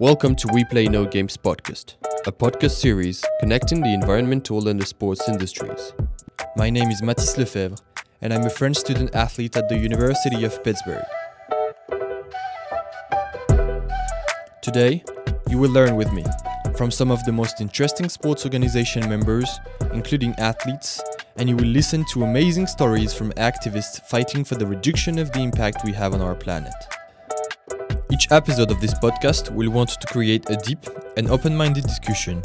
Welcome to We Play No Games podcast, a podcast series connecting the environmental and the sports industries. My name is Mathis Lefebvre, and I'm a French student athlete at the University of Pittsburgh. Today, you will learn with me from some of the most interesting sports organization members, including athletes, and you will listen to amazing stories from activists fighting for the reduction of the impact we have on our planet. Each episode of this podcast will want to create a deep and open minded discussion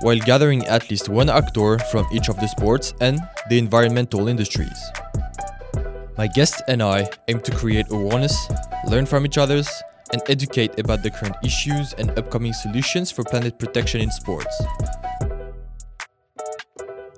while gathering at least one actor from each of the sports and the environmental industries. My guest and I aim to create awareness, learn from each other's, and educate about the current issues and upcoming solutions for planet protection in sports.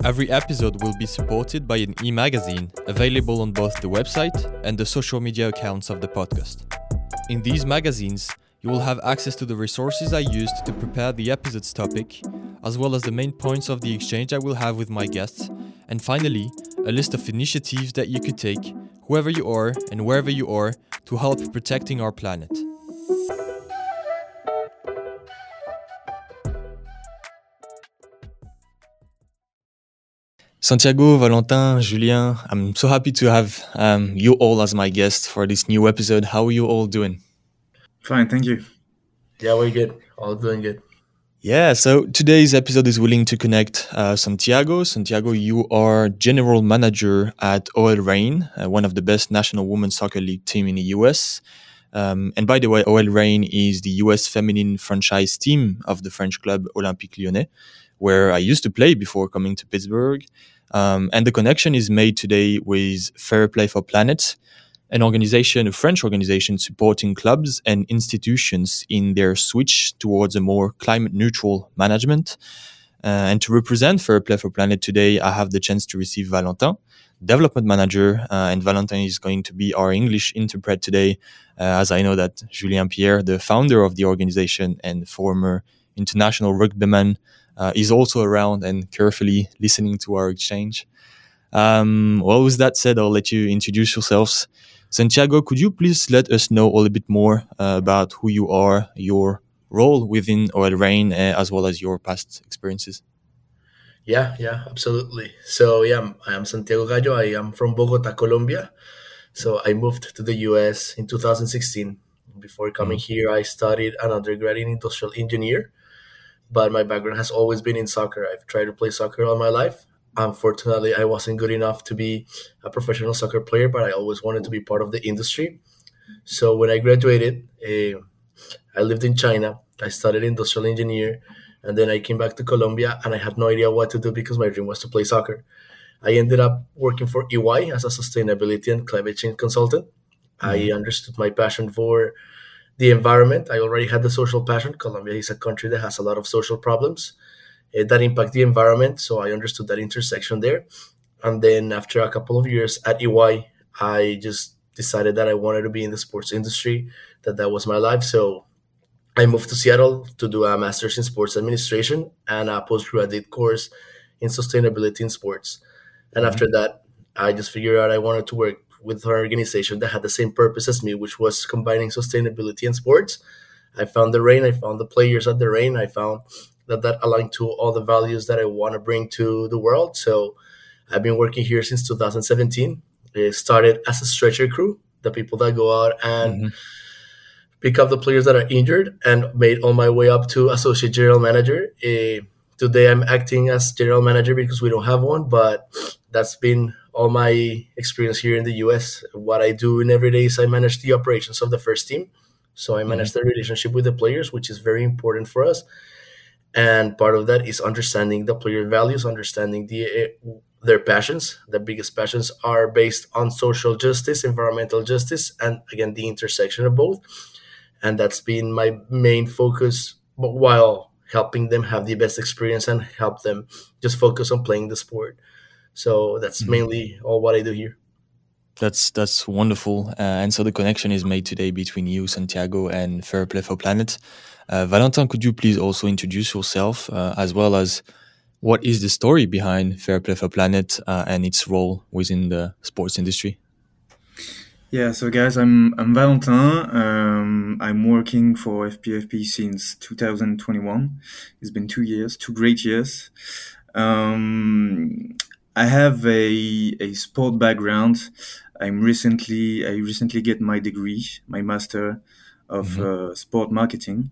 Every episode will be supported by an e magazine available on both the website and the social media accounts of the podcast. In these magazines, you will have access to the resources I used to prepare the episode's topic, as well as the main points of the exchange I will have with my guests, and finally, a list of initiatives that you could take, whoever you are and wherever you are, to help protecting our planet. Santiago, Valentin, Julien, I'm so happy to have um, you all as my guests for this new episode. How are you all doing? Fine, thank you. Yeah, we're good. All doing good. Yeah, so today's episode is willing to connect uh, Santiago. Santiago, you are general manager at OL Reign, uh, one of the best national women's soccer league team in the US. Um, and by the way, OL Reign is the US feminine franchise team of the French club Olympique Lyonnais, where I used to play before coming to Pittsburgh. Um, and the connection is made today with Fair Play for Planet, an organization, a French organization supporting clubs and institutions in their switch towards a more climate neutral management. Uh, and to represent Fair Play for Planet today, I have the chance to receive Valentin, development manager, uh, and Valentin is going to be our English interpret today, uh, as I know that Julien Pierre, the founder of the organization and former international rugbyman, uh, is also around and carefully listening to our exchange. Um, well, with that said, I'll let you introduce yourselves. Santiago, could you please let us know a little bit more uh, about who you are, your role within OL Reign, uh, as well as your past experiences? Yeah, yeah, absolutely. So, yeah, I am Santiago Gallo. I am from Bogota, Colombia. So, I moved to the US in 2016. Before coming mm-hmm. here, I studied an undergrad in industrial engineer but my background has always been in soccer. I've tried to play soccer all my life. Unfortunately, I wasn't good enough to be a professional soccer player, but I always wanted to be part of the industry. So when I graduated, uh, I lived in China. I studied industrial engineer, and then I came back to Colombia, and I had no idea what to do because my dream was to play soccer. I ended up working for EY as a sustainability and climate change consultant. Mm-hmm. I understood my passion for the environment. I already had the social passion. Colombia is a country that has a lot of social problems uh, that impact the environment. So I understood that intersection there. And then after a couple of years at EY, I just decided that I wanted to be in the sports industry, that that was my life. So I moved to Seattle to do a master's in sports administration and a postgraduate course in sustainability in sports. And mm-hmm. after that, I just figured out I wanted to work with an organization that had the same purpose as me, which was combining sustainability and sports. I found the Reign, I found the players at the Reign, I found that that aligned to all the values that I want to bring to the world. So I've been working here since 2017. It started as a stretcher crew, the people that go out and mm-hmm. pick up the players that are injured, and made all my way up to associate general manager. Uh, today I'm acting as general manager because we don't have one, but that's been all my experience here in the US. What I do in every day is I manage the operations of the first team. So I manage mm-hmm. the relationship with the players, which is very important for us. And part of that is understanding the player values, understanding the uh, their passions. The biggest passions are based on social justice, environmental justice, and again the intersection of both. And that's been my main focus while helping them have the best experience and help them just focus on playing the sport. So that's mm-hmm. mainly all what I do here. That's that's wonderful, uh, and so the connection is made today between you, Santiago, and Fair Play for Planet. Uh, Valentin, could you please also introduce yourself uh, as well as what is the story behind Fair Play for Planet uh, and its role within the sports industry? Yeah, so guys, I'm I'm Valentin. Um, I'm working for FPFP since 2021. It's been two years, two great years. Um, I have a, a sport background. I'm recently I recently get my degree, my master of mm-hmm. uh, sport marketing,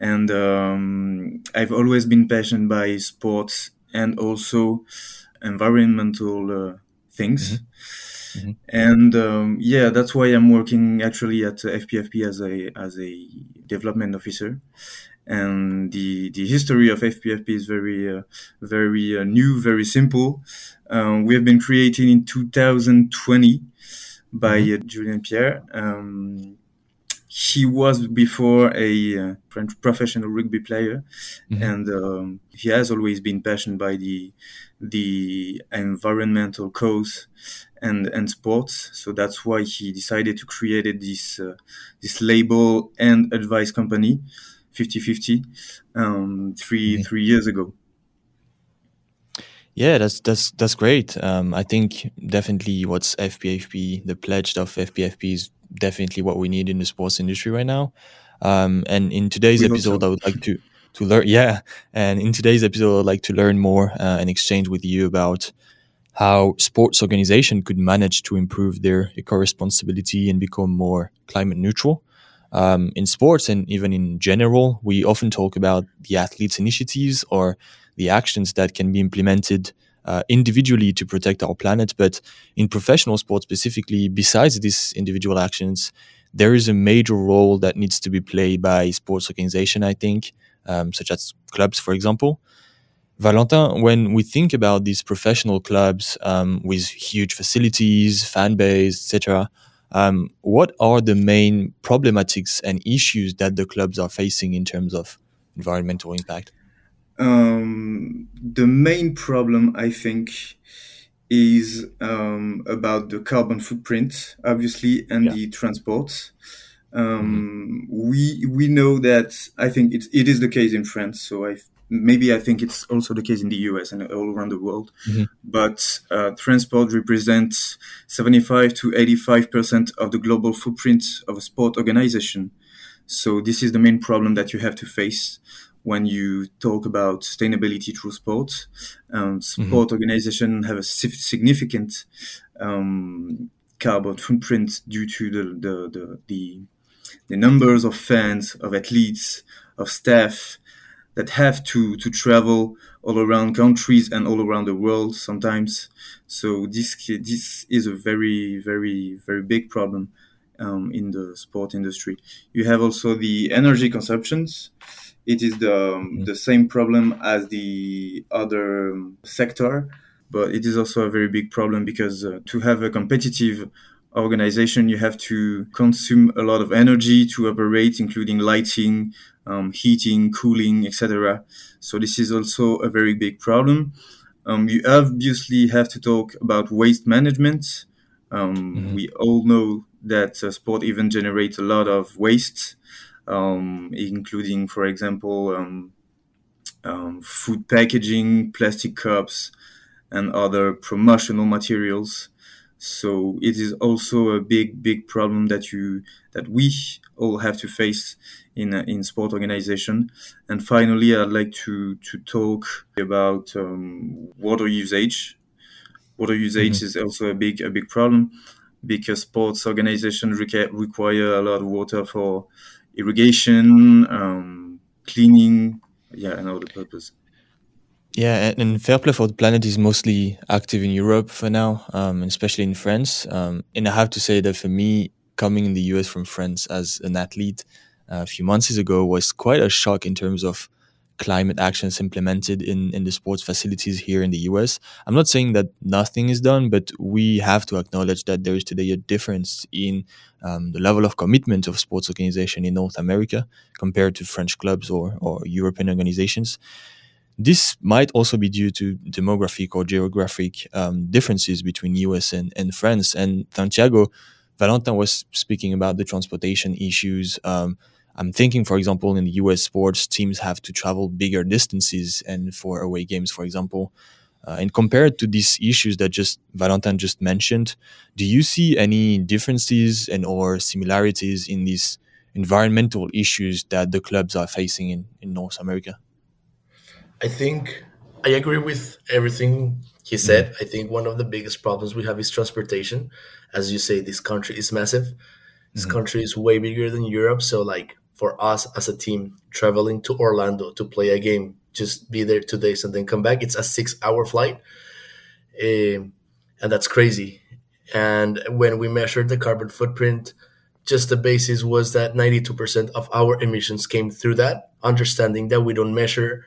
and um, I've always been passionate by sports and also environmental uh, things. Mm-hmm. Mm-hmm. And um, yeah, that's why I'm working actually at FPFP as a as a development officer. And the the history of FPFP is very uh, very uh, new, very simple. Um, we have been created in 2020 by mm-hmm. Uh, Julien Pierre. Um, he was before a uh, professional rugby player, mm-hmm. and um, he has always been passionate by the the environmental cause and and sports. So that's why he decided to create this uh, this label and advice company, 50-50, um, 3 mm-hmm. three years ago. Yeah, that's that's that's great. Um, I think definitely what's FPFP, the pledge of FPFP is definitely what we need in the sports industry right now. Um, and in today's we episode, so. I would like to to learn. Yeah, and in today's episode, I'd like to learn more uh, and exchange with you about how sports organization could manage to improve their eco-responsibility and become more climate neutral. Um, in sports and even in general, we often talk about the athletes' initiatives or the actions that can be implemented uh, individually to protect our planet. But in professional sports specifically, besides these individual actions, there is a major role that needs to be played by sports organization, I think, um, such as clubs, for example. Valentin, when we think about these professional clubs um, with huge facilities, fan base, etc., um, what are the main problematics and issues that the clubs are facing in terms of environmental impact? Um, the main problem, I think, is um, about the carbon footprint, obviously, and yeah. the transport. Um, mm-hmm. We we know that I think it it is the case in France. So I maybe I think it's also the case in the US and all around the world. Mm-hmm. But uh, transport represents seventy five to eighty five percent of the global footprint of a sport organization. So this is the main problem that you have to face when you talk about sustainability through sport. Um, sport mm-hmm. organizations have a significant um, carbon footprint due to the, the, the, the, the numbers of fans, of athletes, of staff that have to, to travel all around countries and all around the world sometimes. So this this is a very very very big problem um, in the sport industry. You have also the energy consumptions it is the um, mm. the same problem as the other sector, but it is also a very big problem because uh, to have a competitive organization, you have to consume a lot of energy to operate, including lighting, um, heating, cooling, etc. So this is also a very big problem. Um, you obviously have to talk about waste management. Um, mm-hmm. We all know that uh, sport even generates a lot of waste um, including, for example, um, um, food packaging, plastic cups, and other promotional materials. So it is also a big, big problem that you that we all have to face in in sport organization. And finally, I'd like to to talk about um, water usage. Water usage mm-hmm. is also a big a big problem because sports organizations require a lot of water for irrigation, um, cleaning, yeah, and other purpose. Yeah, and Fair Play for the Planet is mostly active in Europe for now, um, especially in France. Um, and I have to say that for me, coming in the US from France as an athlete uh, a few months ago was quite a shock in terms of climate actions implemented in, in the sports facilities here in the US. I'm not saying that nothing is done, but we have to acknowledge that there is today a difference in um, the level of commitment of sports organization in North America compared to French clubs or, or European organizations. This might also be due to demographic or geographic um, differences between US and, and France. And Santiago, Valentin was speaking about the transportation issues. Um, I'm thinking, for example, in the US sports, teams have to travel bigger distances and for away games, for example. Uh, and compared to these issues that just Valentin just mentioned, do you see any differences and or similarities in these environmental issues that the clubs are facing in, in North America? I think I agree with everything he said. Mm-hmm. I think one of the biggest problems we have is transportation. As you say, this country is massive. This mm-hmm. country is way bigger than Europe. So, like, for us as a team traveling to Orlando to play a game, just be there two days and then come back, it's a six hour flight. Um, and that's crazy. And when we measured the carbon footprint, just the basis was that 92% of our emissions came through that, understanding that we don't measure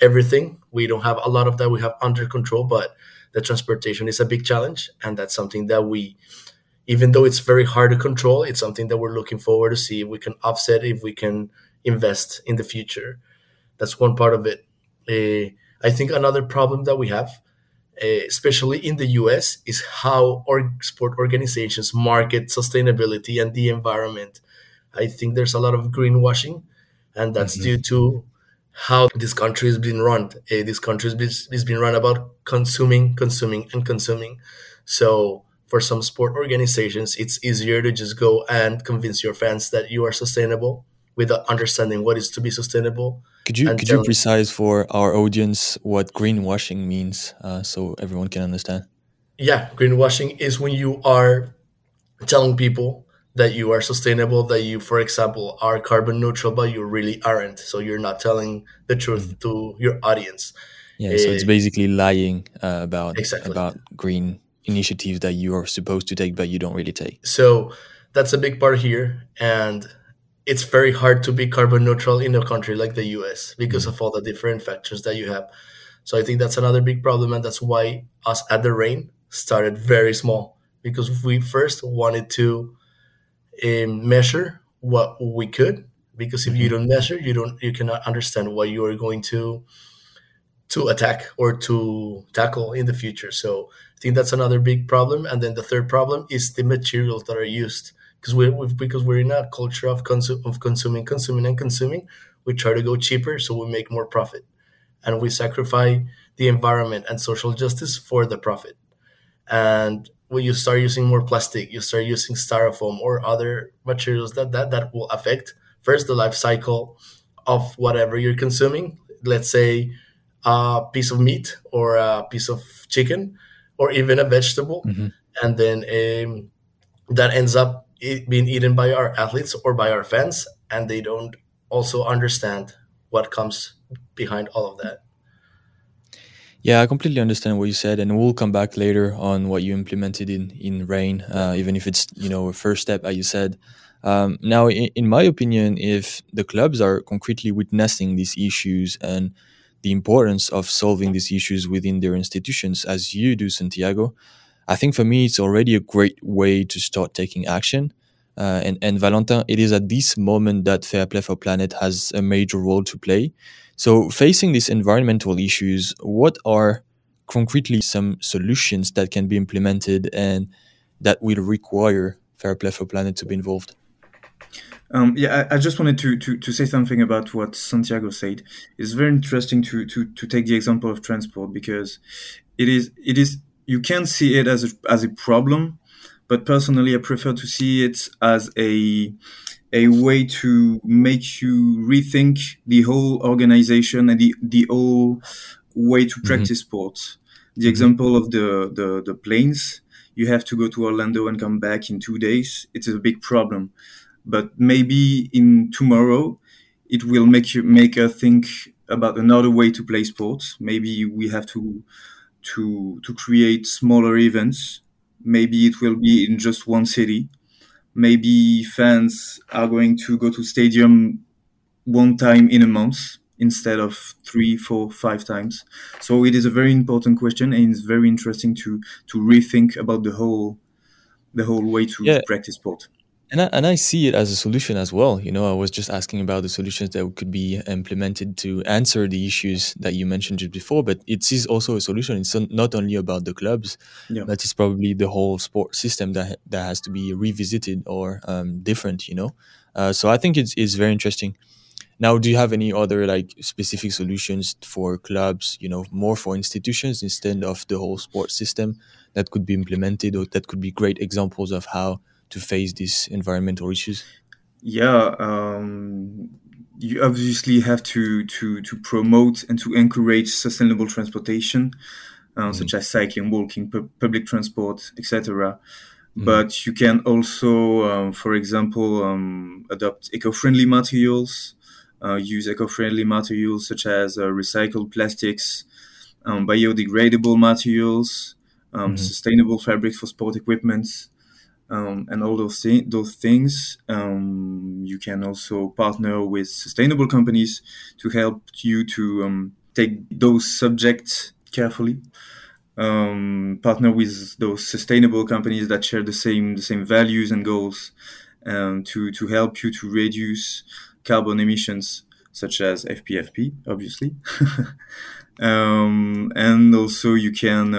everything. We don't have a lot of that we have under control, but the transportation is a big challenge. And that's something that we, even though it's very hard to control, it's something that we're looking forward to see if we can offset, if we can invest in the future. That's one part of it. Uh, I think another problem that we have uh, especially in the US, is how or sport organizations market sustainability and the environment. I think there's a lot of greenwashing, and that's mm-hmm. due to how this country has been run. Uh, this country has been run about consuming, consuming, and consuming. So for some sport organizations, it's easier to just go and convince your fans that you are sustainable without understanding what is to be sustainable could you could you precise for our audience what greenwashing means, uh, so everyone can understand? Yeah, greenwashing is when you are telling people that you are sustainable, that you, for example, are carbon neutral, but you really aren't. So you're not telling the truth mm-hmm. to your audience. Yeah, uh, so it's eh, basically lying uh, about exactly. about green initiatives that you are supposed to take, but you don't really take. So that's a big part here, and it's very hard to be carbon neutral in a country like the US because mm-hmm. of all the different factors that you have. So I think that's another big problem, and that's why us at the Reign started very small because we first wanted to um, measure what we could. Because if you mm-hmm. don't measure, you don't you cannot understand what you are going to to attack or to tackle in the future. So I think that's another big problem. And then the third problem is the materials that are used because we're because we're in a culture of consu- of consuming, consuming, and consuming. We try to go cheaper so we make more profit, and we sacrifice the environment and social justice for the profit. And when you start using more plastic, you start using styrofoam or other materials that that that will affect first the life cycle of whatever you're consuming. Let's say a piece of meat or a piece of chicken or even a vegetable, mm-hmm. and then um, that ends up being eaten by our athletes or by our fans, and they don't also understand what comes behind all of that. Yeah, I completely understand what you said, and we'll come back later on what you implemented in in Reign, uh, even if it's you know a first step, as you said. Um, now, in, in, my opinion, if the clubs are concretely witnessing these issues and the importance of solving these issues within their institutions, as you do, Santiago, I think for me, it's already a great way to start taking action. Uh, and, and Valentin, it is at this moment that Fair Play for Planet has a major role to play. So, facing these environmental issues, what are concretely some solutions that can be implemented and that will require Fair Play for Planet to be involved? Um, yeah, I, I, just wanted to, to, to say something about what Santiago said. It's very interesting to, to, to take the example of transport because it is it is you can see it as a, as a problem, but personally, I prefer to see it as a a way to make you rethink the whole organization and the the whole way to mm-hmm. practice mm-hmm. sports. The mm-hmm. example of the, the the planes, you have to go to Orlando and come back in two days. It's a big problem, but maybe in tomorrow, it will make you make us think about another way to play sports. Maybe we have to to to create smaller events. Maybe it will be in just one city. Maybe fans are going to go to stadium one time in a month instead of three, four, five times. So it is a very important question, and it's very interesting to to rethink about the whole the whole way to, yeah. to practice sport. And I, and I see it as a solution as well. You know, I was just asking about the solutions that could be implemented to answer the issues that you mentioned just before, but it is also a solution. It's not only about the clubs, yeah. but it's probably the whole sport system that that has to be revisited or um, different. You know, uh, so I think it's it's very interesting. Now, do you have any other like specific solutions for clubs? You know, more for institutions instead of the whole sport system that could be implemented, or that could be great examples of how to face these environmental issues? Yeah, um, you obviously have to to to promote and to encourage sustainable transportation, uh, mm-hmm. such as cycling, walking, pu- public transport, etc. Mm-hmm. But you can also, um, for example, um, adopt eco-friendly materials, uh, use eco-friendly materials such as uh, recycled plastics, um, biodegradable materials, um, mm-hmm. sustainable fabrics for sport equipment, um, and all those, thi- those things. Um, you can also partner with sustainable companies to help you to um, take those subjects carefully. Um, partner with those sustainable companies that share the same the same values and goals, um, to to help you to reduce carbon emissions, such as FPFP, obviously. Um, and also you can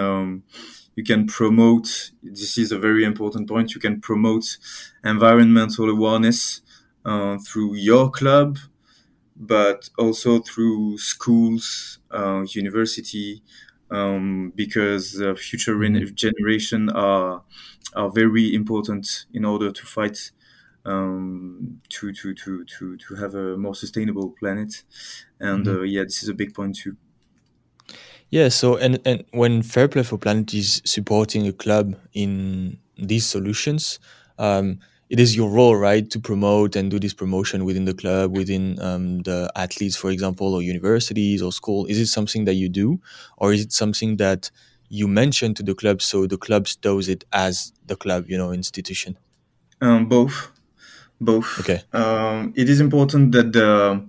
you can promote this is a very important point you can promote environmental awareness uh, through your club but also through schools uh, university um, because uh, future mm-hmm. generation are are very important in order to fight um, to, to, to, to, to have a more sustainable planet and mm-hmm. Uh, yeah this is a big point too yeah, so and and when Fair Play for Planet is supporting a club in these solutions, um, it is your role, right, to promote and do this promotion within the club, within um, the athletes, for example, or universities or school. Is it something that you do, or is it something that you mention to the club so the clubs does it as the club, you know, institution? Um, both, both. Okay. Um, it is important that the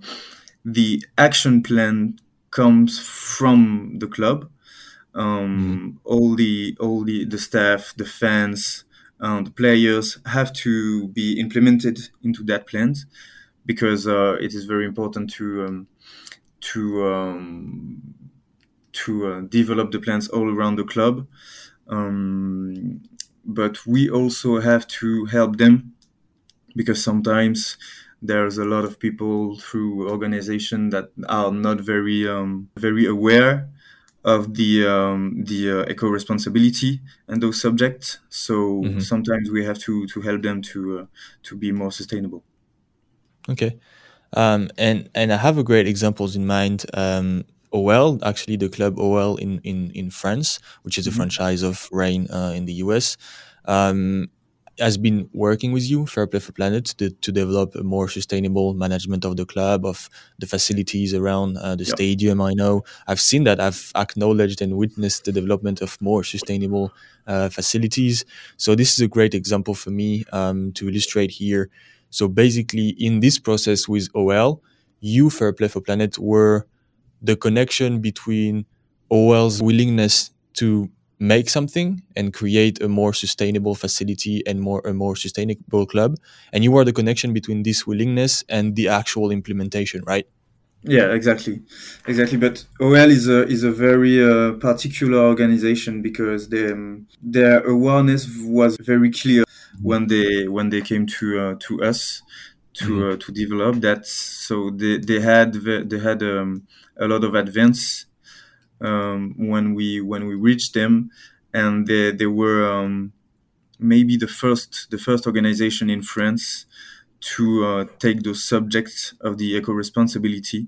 the action plan comes from the club. Um, mm. All the all the, the staff, the fans, um, the players have to be implemented into that plan because uh, it is very important to um, to um, to uh, develop the plans all around the club. Um, but we also have to help them because sometimes there's a lot of people through organization that are not very um, very aware of the um, the uh, eco responsibility and those subjects. So mm-hmm. sometimes we have to to help them to uh, to be more sustainable. Okay, um, and and I have a great examples in mind. Um, OL, actually, the club OL in in in France, which is a mm-hmm. franchise of Reign uh, in the US. Um, has been working with you, Fair Play for Planet, to, to develop a more sustainable management of the club, of the facilities around uh, the yep. stadium. I know I've seen that. I've acknowledged and witnessed the development of more sustainable uh, facilities. So this is a great example for me um, to illustrate here. So basically, in this process with OL, you, Fair Play for Planet, were the connection between OL's willingness to make something and create a more sustainable facility and more a more sustainable club. And you are the connection between this willingness and the actual implementation right? Yeah exactly. Exactly. But OL is a is a very uh, particular organization because they, um, their awareness was very clear when they when they came to uh, to us to mm-hmm. uh, to develop that. So they, they had they had um, a lot of advance um, when we when we reached them, and they they were um, maybe the first the first organization in France to uh, take those subjects of the eco responsibility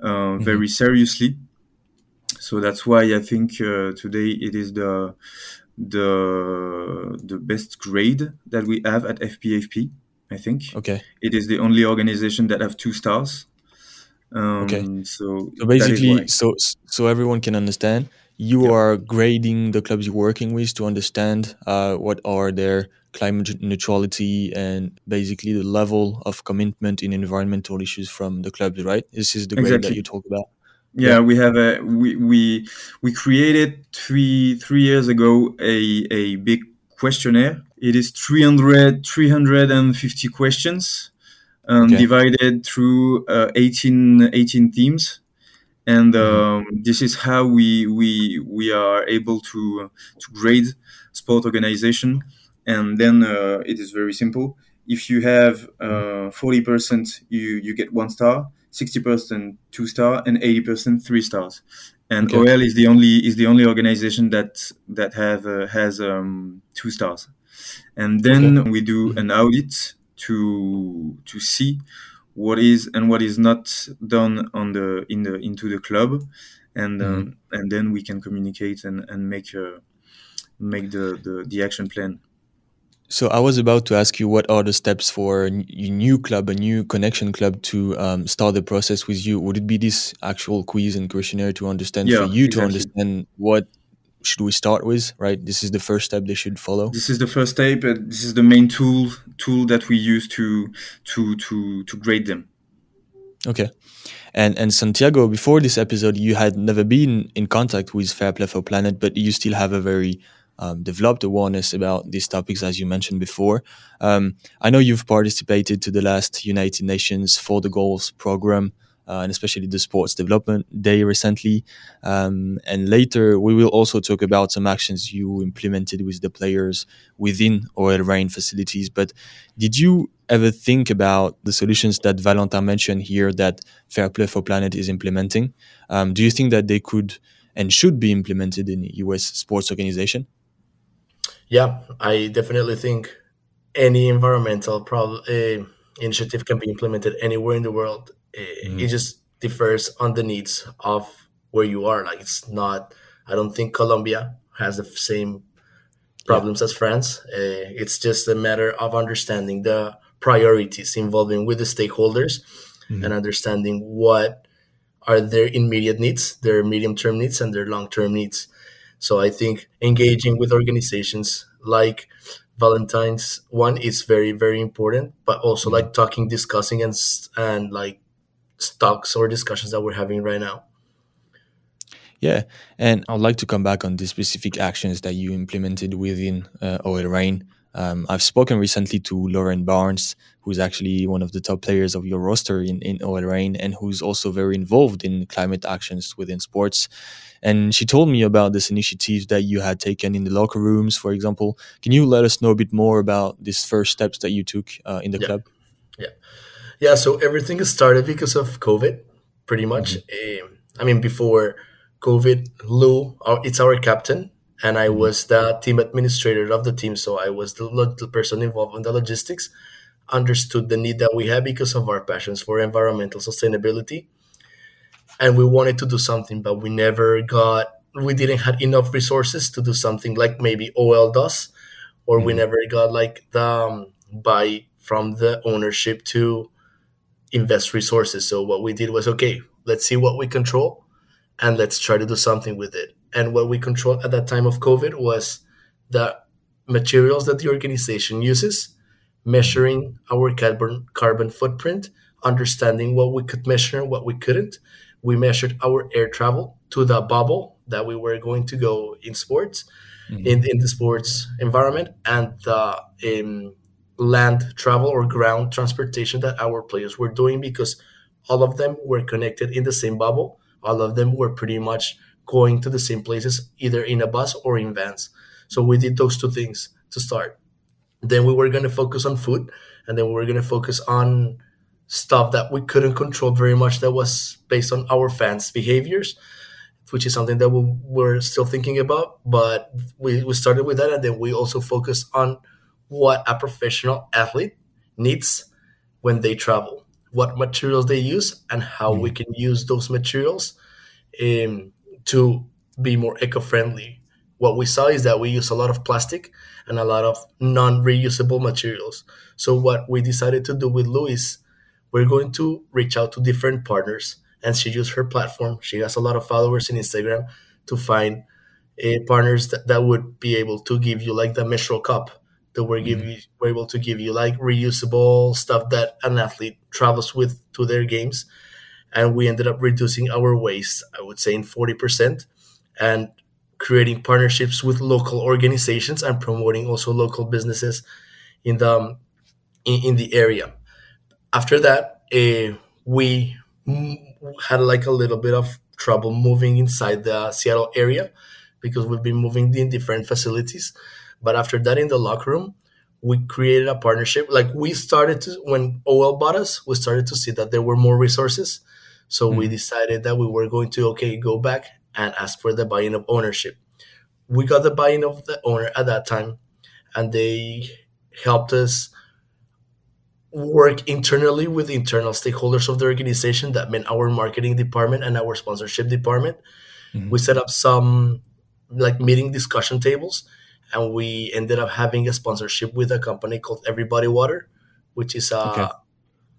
uh, mm-hmm. very seriously. So that's why I think uh, today it is the the the best grade that we have at FPFP. I think. Okay. It is the only organization that have two stars. Um, okay. So, so basically, so so everyone can understand, you yeah. are grading the clubs you're working with to understand uh, what are their climate neutrality and basically the level of commitment in environmental issues from the clubs, right? This is the grade exactly. that you talk about. Yeah, yeah, we have a we we we created three three years ago a a big questionnaire. It is 300 350 questions um, okay. divided through uh, 18, 18 themes and mm-hmm. um, mm-hmm. this is how we we we are able to to grade sport organization and then uh, it is very simple if you have uh, 40% you you get one star 60% two star and 80% three stars and okay. OL is the only is the only organization that that have uh, has um, two stars and then okay. we do mm-hmm. an audit to to see what is and what is not done on the in the into the club and um, mm-hmm. and then we can communicate and and make uh, make the, the the action plan so I was about to ask you what are the steps for a new club, a new connection club to um, start the process with you? Would it be this actual quiz and questionnaire to understand yeah, for you exactly. to understand what should we start with? Right, this is the first step they should follow. This is the first step. and this is the main tool tool that we use to to to to grade them. Okay. And and Santiago, before this episode, you had never been in contact with Fair Play for Planet, but you still have a very um, developed awareness about these topics, as you mentioned before. Um, I know you've participated to the last United Nations for the Goals program. Uh, and especially the Sports Development Day recently. Um, and later, we will also talk about some actions you implemented with the players within OL Reign facilities. But did you ever think about the solutions that Valentin mentioned here that Fair Play for Planet is implementing? Um, do you think that they could and should be implemented in US sports organization? Yeah, I definitely think any environmental uh, initiative can be implemented anywhere in the world. Mm. It just differs on the needs of where you are. Like it's not. I don't think Colombia has the same problems yeah. as France. Uh, it's just a matter of understanding the priorities involving with the stakeholders mm. and understanding what are their immediate needs, their medium term needs, and their long term needs. So I think engaging with organizations like Valentine's one is very very important, but also like talking, discussing, and and like stocks or discussions that we're having right now. Yeah, and I'd like to come back on the specific actions that you implemented within uh, OL Reign. Um, I've spoken recently to Lauren Barnes, who's actually one of the top players of your roster in, in OL Reign and who's also very involved in climate actions within sports. And she told me about this initiative that you had taken in the locker rooms, for example. Can you let us know a bit more about these first steps that you took uh, in the yeah. club? Yeah. Yeah. So everything started because of COVID, pretty much. Mm-hmm. Um, I mean, before COVID, Lou, it's our captain and I mm-hmm. was the team administrator of the team. So I was the, the person involved in the logistics, understood the need that we had because of our passions for environmental sustainability. And we wanted to do something, but we never got, we didn't have enough resources to do something like maybe OL does, or mm-hmm. we never got like the um, buy from the ownership to invest resources. So what we did was, okay, let's see what we control and let's try to do something with it and what we controlled at that time of COVID was the materials that the organization uses, measuring our carbon carbon footprint, understanding what we could measure and what we couldn't. We measured our air travel to the bubble that we were going to go in sports, mm-hmm. in, in the sports environment, and the um, land travel or ground transportation that our players were doing because all of them were connected in the same bubble. All of them were pretty much going to the same places either in a bus or in vans. So we did those two things to start. Then we were going to focus on food and then we were going to focus on stuff that we couldn't control very much that was based on our fans' behaviors, which is something that we were still thinking about. But we, we started with that and then we also focused on what a professional athlete needs when they travel, what materials they use, and how mm. we can use those materials in to be more eco-friendly. What we saw is that we use a lot of plastic and a lot of non-reusable materials. So what we decided to do with Louis, we're going to reach out to different partners, and she used her platform. She has a lot of followers in Instagram to find uh, partners that, that would be able to give you like the menstrual cup that we're give mm-hmm. you we're able to give you like reusable stuff that an athlete travels with to their games. And we ended up reducing our waste i would say in 40% and creating partnerships with local organizations and promoting also local businesses in the um, in, in, the area. After that uh, we had like a little bit of trouble moving inside the seattle area because we've been moving in different facilities but after that in the locker room we created a partnership like we started to when OL bought us we started to see that there were more resources so mm-hmm. we decided that we were going to okay go back and ask for the buy-in of ownership. We got the buy-in of the owner at that time, and they helped us work internally with the internal stakeholders of the organization. That meant our marketing department and our sponsorship department. Mm-hmm. We set up some like meeting discussion tables, and we ended up having a sponsorship with a company called Everybody Water, which is a okay.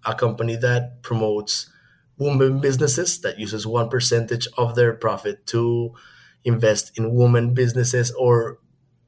a company that promotes women businesses that uses one percentage of their profit to invest in women businesses or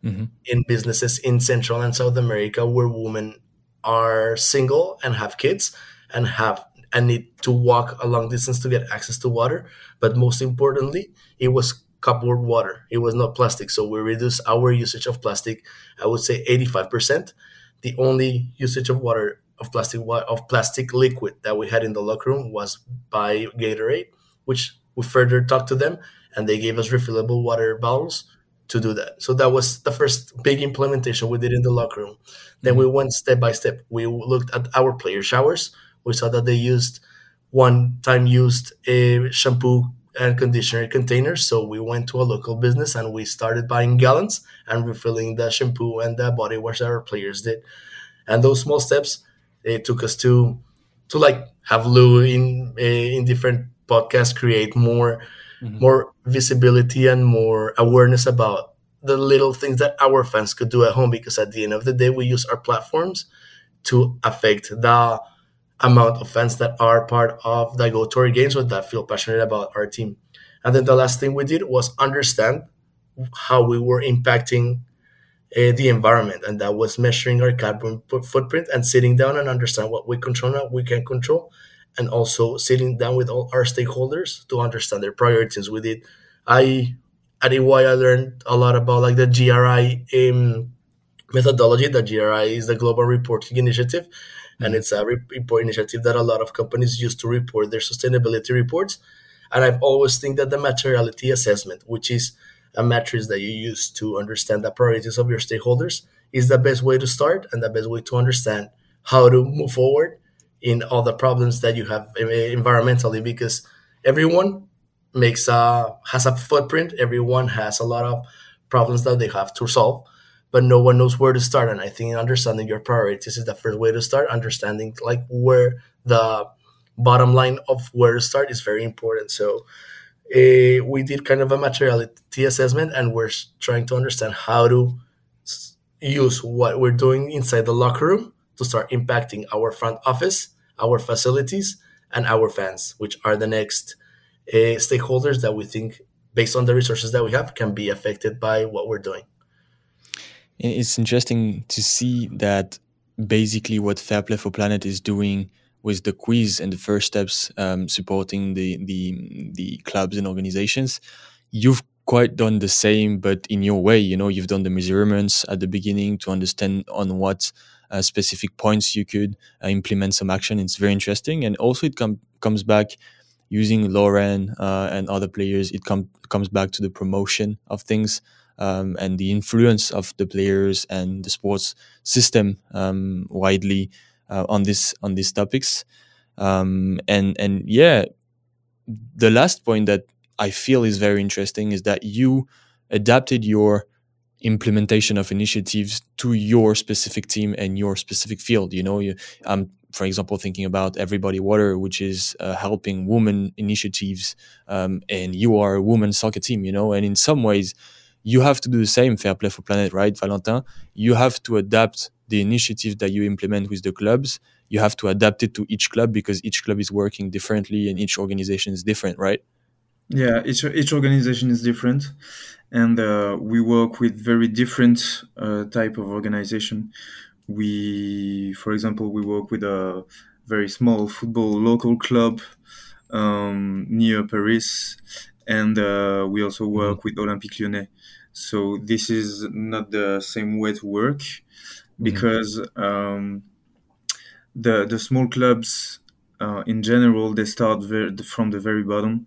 mm-hmm. in businesses in Central and South America where women are single and have kids and have and need to walk a long distance to get access to water. But most importantly, it was cupboard water. It was not plastic. So we reduced our usage of plastic, I would say 85%. The only usage of water of plastic of plastic liquid that we had in the locker room was by Gatorade, which we further talked to them and they gave us refillable water bottles to do that. So that was the first big implementation we did in the locker room. Then we mm-hmm. went step by step. We looked at our player showers. We saw that they used one time used a shampoo and conditioner containers. So we went to a local business and we started buying gallons and refilling the shampoo and the body wash that our players did. And those small steps it took us to to like have Lou in eh, in different podcasts create more mm-hmm. more visibility and more awareness about the little things that our fans could do at home because at the end of the day we use our platforms to affect the amount of fans that are part of the go tour games or that feel passionate about our team and then the last thing we did was understand how we were impacting uh, the environment and that was measuring our carbon footprint and sitting down and understand what we control and we can control and also sitting down with all our stakeholders to understand their priorities. We did. I at EY I learned a lot about like the GRI um, methodology. The GRI is the Global Reporting Initiative, and it's a report initiative that a lot of companies use to report their sustainability reports. And I've always think that the materiality assessment, which is a matrix that you use to understand the priorities of your stakeholders, is the best way to start and the best way to understand how to move forward in all the problems that you have eh, environmentally. Because everyone makes a has a footprint. Everyone has a lot of problems that they have to solve but no one knows where to start. And i think understanding your priorities is the first way to start. Understanding like where the bottom line of where to start is very important. So uh, we did kind of a materiality assessment and we're trying to understand how to use what we're doing inside the locker room to start impacting our front office, our facilities, and our fans, which are the next uh, stakeholders that we think, based on the resources that we have, can be affected by what we're doing. It's interesting to see that basically what Fair Play for Planet is doing with the quiz and the first steps um, supporting the, the the clubs and organizations. You've quite done the same, but in your way. You know, you've done the measurements at the beginning to understand on what uh, specific points you could uh, implement some action. It's very interesting, and also it com- comes back using Lauren uh, and other players. It com- comes back to the promotion of things. Um, and the influence of the players and the sports system um, widely uh, on this on these topics. Um, and and yeah, the last point that I feel is very interesting is that you adapted your implementation of initiatives to your specific team and your specific field. You know, you, I'm, for example, thinking about Everybody Water, which is uh, helping women initiatives, um, and you are a woman soccer team. You know, and in some ways, you have to do the same. Fair play for planet, right, Valentin? You have to adapt the initiative that you implement with the clubs. You have to adapt it to each club because each club is working differently and each organization is different, right? Yeah, each each organization is different, and uh, we work with very different uh, type of organization. We, for example, we work with a very small football local club um, near Paris, and uh, we also mm-hmm. work with Olympique Lyonnais. So this is not the same way to work mm-hmm. because um, the the small clubs uh, in general they start very, from the very bottom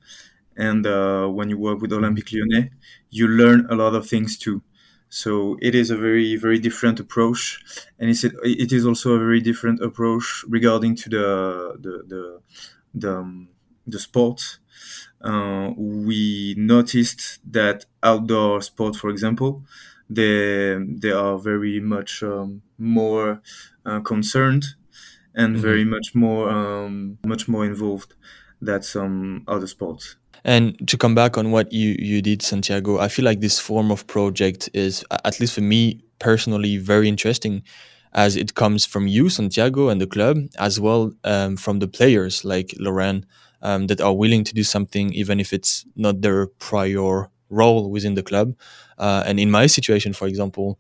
and uh, when you work with Olympique Lyonnais, you learn a lot of things too. So it is a very very different approach, and it's it is also a very different approach regarding to the the the the, um, the sport. Uh, we noticed that outdoor sport, for example, they they are very much um, more uh, concerned and mm-hmm. very much more um, much more involved than some other sports. And to come back on what you you did, Santiago, I feel like this form of project is, at least for me personally, very interesting, as it comes from you, Santiago, and the club, as well um, from the players like Lauren um, that are willing to do something, even if it's not their prior role within the club. Uh, and in my situation, for example,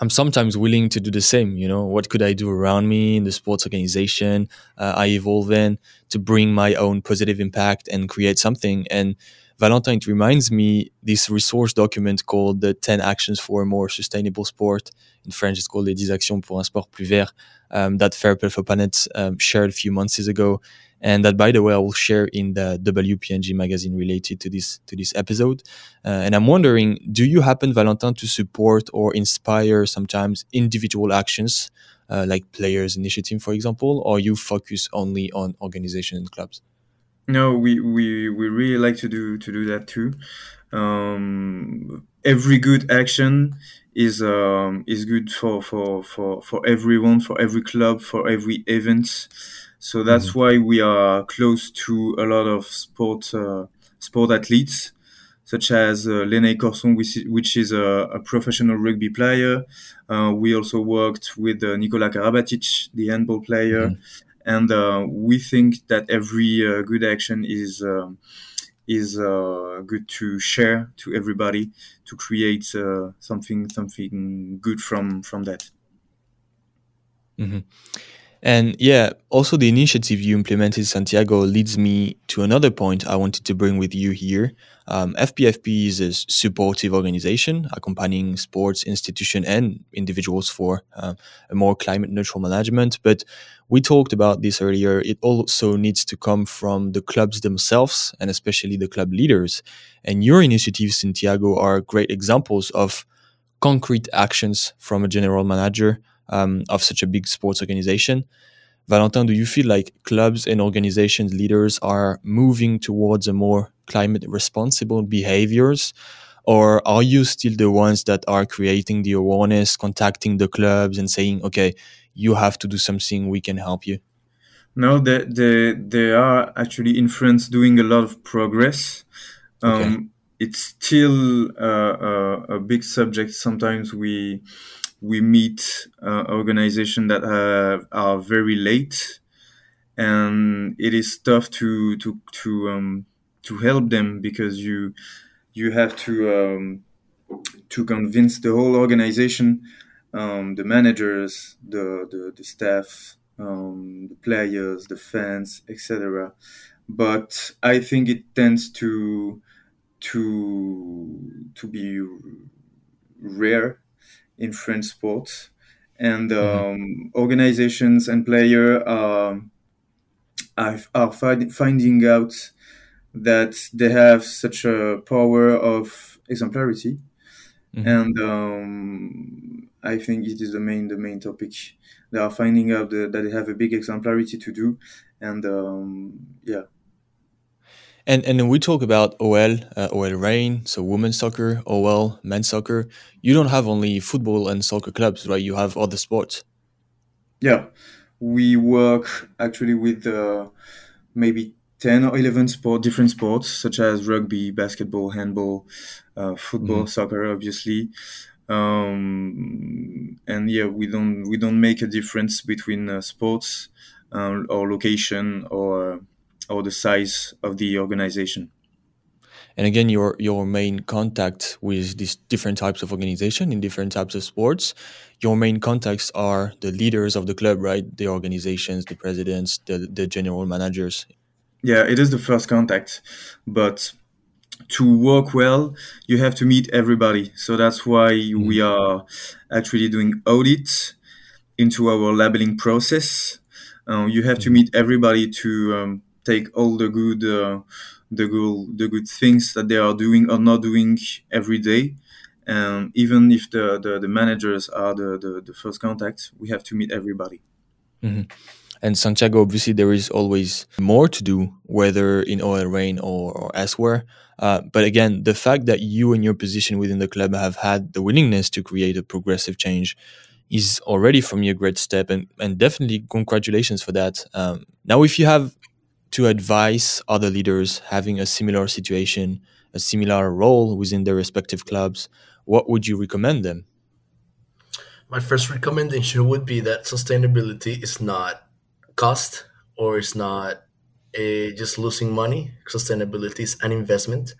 I'm sometimes willing to do the same. You know, what could I do around me in the sports organization uh, I evolve in to bring my own positive impact and create something? And Valentin, it reminds me this resource document called the 10 Actions for a More Sustainable Sport. In French, it's called Les 10 Actions pour un Sport plus vert um, that Fair Play for Planet um, shared a few months ago and that by the way i will share in the wpng magazine related to this to this episode uh, and i'm wondering do you happen valentin to support or inspire sometimes individual actions uh, like players initiative for example or you focus only on organizations and clubs no we, we we really like to do to do that too um, every good action is um, is good for, for for for everyone for every club for every event so that's mm-hmm. why we are close to a lot of sport uh, sport athletes, such as uh, Lénaïg Corson, which, which is a, a, professional rugby player. Uh, we also worked with uh, Nikola Karabatic, the handball player, mm-hmm. And uh, we think that every uh, good action is um, is uh, good to share to everybody to create something something good from from that. Mm-hmm. And yeah, also the initiative you implemented, Santiago, leads me to another point I wanted to bring with you here. Um, FPFP is a supportive organization accompanying sports institution and individuals for uh, a more climate neutral management. But we talked about this earlier. It also needs to come from the clubs themselves and especially the club leaders. And your initiatives, Santiago, are great examples of concrete actions from a general manager um, of such a big sports organization. Valentin, do you feel like clubs and organizations leaders are moving towards a more climate responsible behaviors? Or are you still the ones that are creating the awareness, contacting the clubs and saying, okay, you have to do something, we can help you? No, they, they, they are actually in France doing a lot of progress. Um, okay. It's still uh, a, a big subject. Sometimes we we meet uh, organizations that have, are very late, and it is tough to to to um, to help them because you you have to um, to convince the whole organization, um, the managers, the the, the staff, um, the players, the fans, etc. But I think it tends to to to be rare in French sports, and mm-hmm. um, mm-hmm. organizations and players are are finding out that they have such a power of exemplarity, mm-hmm. and um, I think it is the main the main topic. They are finding out the, that they have a big exemplarity to do, and um, yeah, and and we talk about OL, uh, OL Reign, so women's soccer, OL men's soccer. You don't have only football and soccer clubs, right? You have other sports. Yeah, we work actually with uh, maybe ten or eleven sport, different sports such as rugby, basketball, handball, uh, football, mm-hmm. soccer, obviously. Um, and yeah, we don't we don't make a difference between uh, sports uh, or location or or the size of the organization. And again, your your main contact with these different types of organization in different types of sports, your main contacts are the leaders of the club, right? The organizations, the presidents, the the general managers. Yeah, it is the first contact, but to work well, you have to meet everybody. So that's why mm-hmm. we are actually doing audits into our labeling process. Uh, you have mm-hmm. to meet everybody to um, take all the good uh, the good the good things that they are doing or not doing every day and even if the, the, the managers are the, the, the, first contact we have to meet everybody mm-hmm. and santiago obviously there is always more to do whether in OL Reign or, or elsewhere uh, but again the fact that you and your position within the club have had the willingness to create a progressive change is already from you a great step, and and definitely congratulations for that. Um, now, if you have to advise other leaders having a similar situation, a similar role within their respective clubs, what would you recommend them? My first recommendation would be that sustainability is not cost or it's not uh, just losing money. Sustainability is an investment.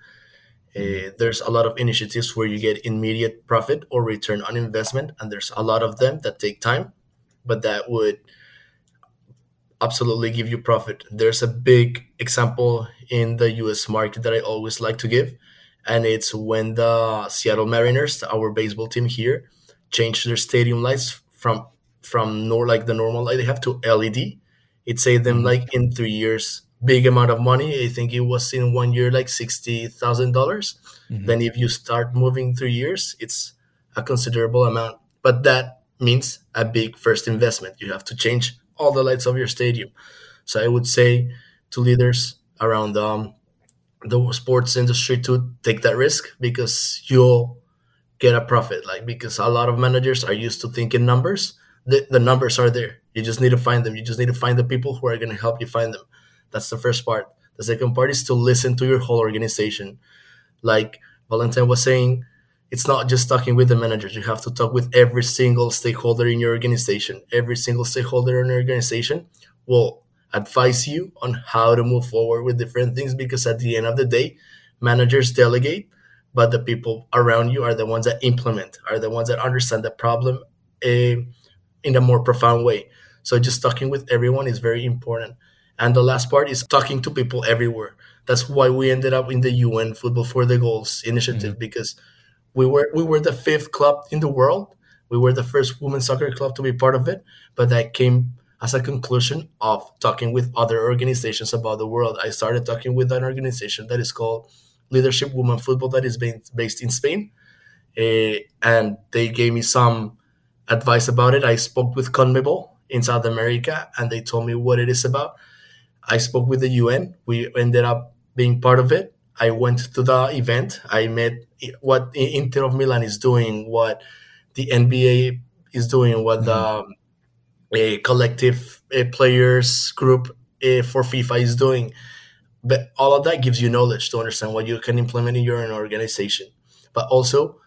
Uh, there's a lot of initiatives where you get immediate profit or return on investment, and there's a lot of them that take time, but that would absolutely give you profit. There's a big example in the US market that I always like to give, and it's when the Seattle Mariners, our baseball team here, changed their stadium lights from from nor like the normal light they have to LED. It saved them mm-hmm. like in three years big amount of money. I think it was in one year like sixty thousand dollars. Mm-hmm. Then if you start moving three years, it's a considerable amount. But that means a big first investment. You have to change all the lights of your stadium. So I would say to leaders around um, the sports industry to take that risk because you'll get a profit. Like because a lot of managers are used to thinking numbers. The, the numbers are there. You just need to find them. You just need to find the people who are going to help you find them. That's the first part. The second part is to listen to your whole organization. Like Valentin was saying, it's not just talking with the managers. You have to talk with every single stakeholder in your organization. Every single stakeholder in your organization will advise you on how to move forward with different things because at the end of the day, managers delegate, but the people around you are the ones that implement, are the ones that understand the problem uh, in a more profound way. So just talking with everyone is very important. And the last part is talking to people everywhere. That's why we ended up in the UN Football for the Goals initiative mm-hmm. because we were we were the fifth club in the world. We were the first women's soccer club to be part of it, but that came as a conclusion of talking with other organizations about the world. I started talking with an organization that is called Leadership Women Football that is based in Spain, uh, and they gave me some advice about it. I spoke with CONMEBOL in South America, and they told me what it is about. I spoke with the UN. We ended up being part of it. I went to the event. I met what Inter of Milan is doing, what the NBA is doing, what mm-hmm. the collective players group for FIFA is doing. But all of that gives you knowledge to understand what you can implement in your own organization. But also,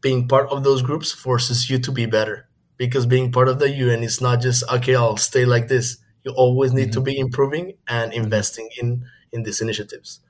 being part of those groups forces you to be better because being part of the UN is not just okay. I'll stay like this you always need mm-hmm. to be improving and investing in in these initiatives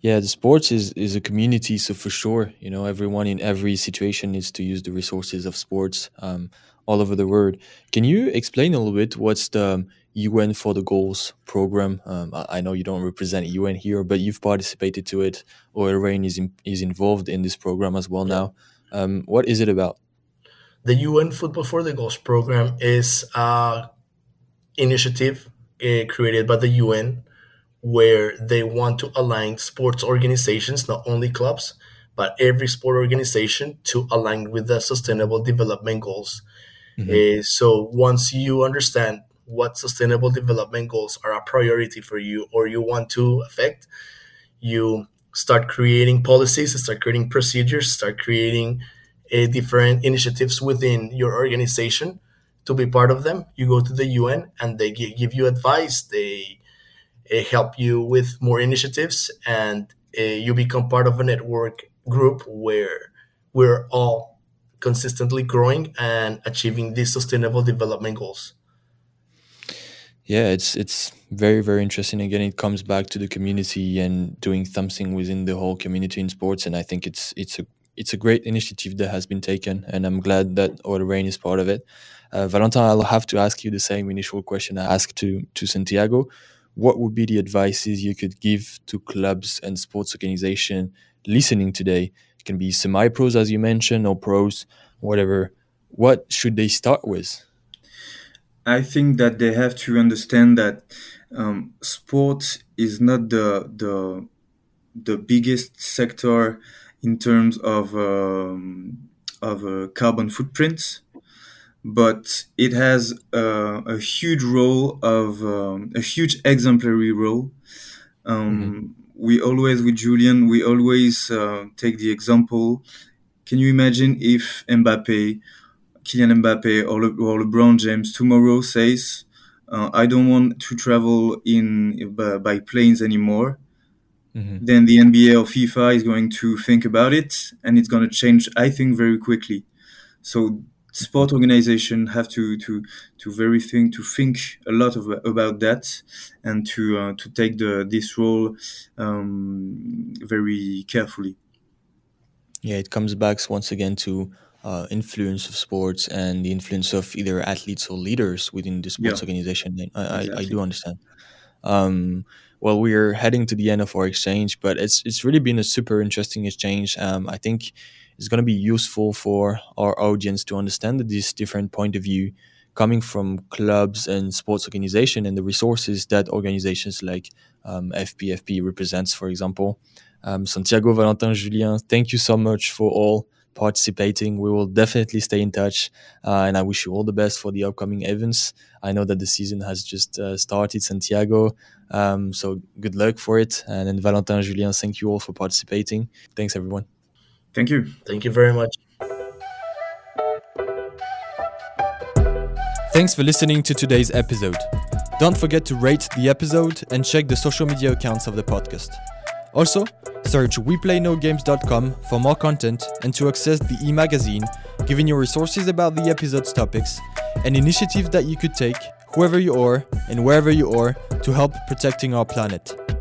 yeah the sports is is a community so for sure you know everyone in every situation needs to use the resources of sports um, all over the world. Can you explain a little bit what's the un for the goals program? Um, I, I, know you don't represent un here but you've participated to it. OL Reign is, in, is involved in this program as well now. Um, what is it about? The un football for the goals program is a initiative uh, created by the UN where they want to align sports organizations, not only clubs, but every sport organization to align with the sustainable development goals. Mm-hmm. Uh, so once you understand what sustainable development goals are a priority for you or you want to affect, you start creating policies, start creating procedures, start creating uh, different initiatives within your organization to be part of them. You go to the UN and they give you advice. They help you with more initiatives, and uh, you become part of a network group where we're all consistently growing and achieving these sustainable development goals. Yeah, it's it's very very interesting. Again, it comes back to the community and doing something within the whole community in sports, and I think it's it's a it's a great initiative that has been taken, and I'm glad that OL Reign is part of it. Uh, Valentin, I'll have to ask you the same initial question I asked to to Santiago. What would be the advices you could give to clubs and sports organization listening today? It can be semi-pros, as you mentioned, or pros, whatever. What should they start with? I think that they have to understand that um, sport is not the the the biggest sector in terms of um, of uh, carbon footprints, but it has uh, a huge role of um, a huge exemplary role. Um, mm-hmm. We always with Julien, we always uh, take the example. Can you imagine if Mbappe Kylian Mbappe or, Le- or LeBron James tomorrow says, uh, "I don't want to travel in by, by planes anymore," mm-hmm. then the NBA or FIFA is going to think about it, and it's going to change. I think very quickly. So sport organization have to to to very think to think a lot of, about that and to uh, to take the this role um, very carefully. Yeah, it comes back once again to uh, influence of sports and the influence of either athletes or leaders within the sports yeah. organization. I, exactly. I, I, do understand. Um, well, we're heading to the end of our exchange, but it's it's really been a super interesting exchange. Um, I think it's going to be useful for our audience to understand this different point of view coming from clubs and sports organization and the resources that organizations like um, FPFP represents, for example. Um, Santiago, Valentin, Julien, thank you so much for all participating. We will definitely stay in touch, uh, and I wish you all the best for the upcoming events. I know that the season has just uh, started, Santiago, um, so good luck for it. And then Valentin, Julien, thank you all for participating. Thanks, everyone. Thank you. Thank you very much. Thanks for listening to today's episode. Don't forget to rate the episode and check the social media accounts of the podcast. Also, search weplaynogames.com for more content and to access the e-magazine, giving you resources about the episode's topics and initiatives that you could take, whoever you are and wherever you are, to help protecting our planet.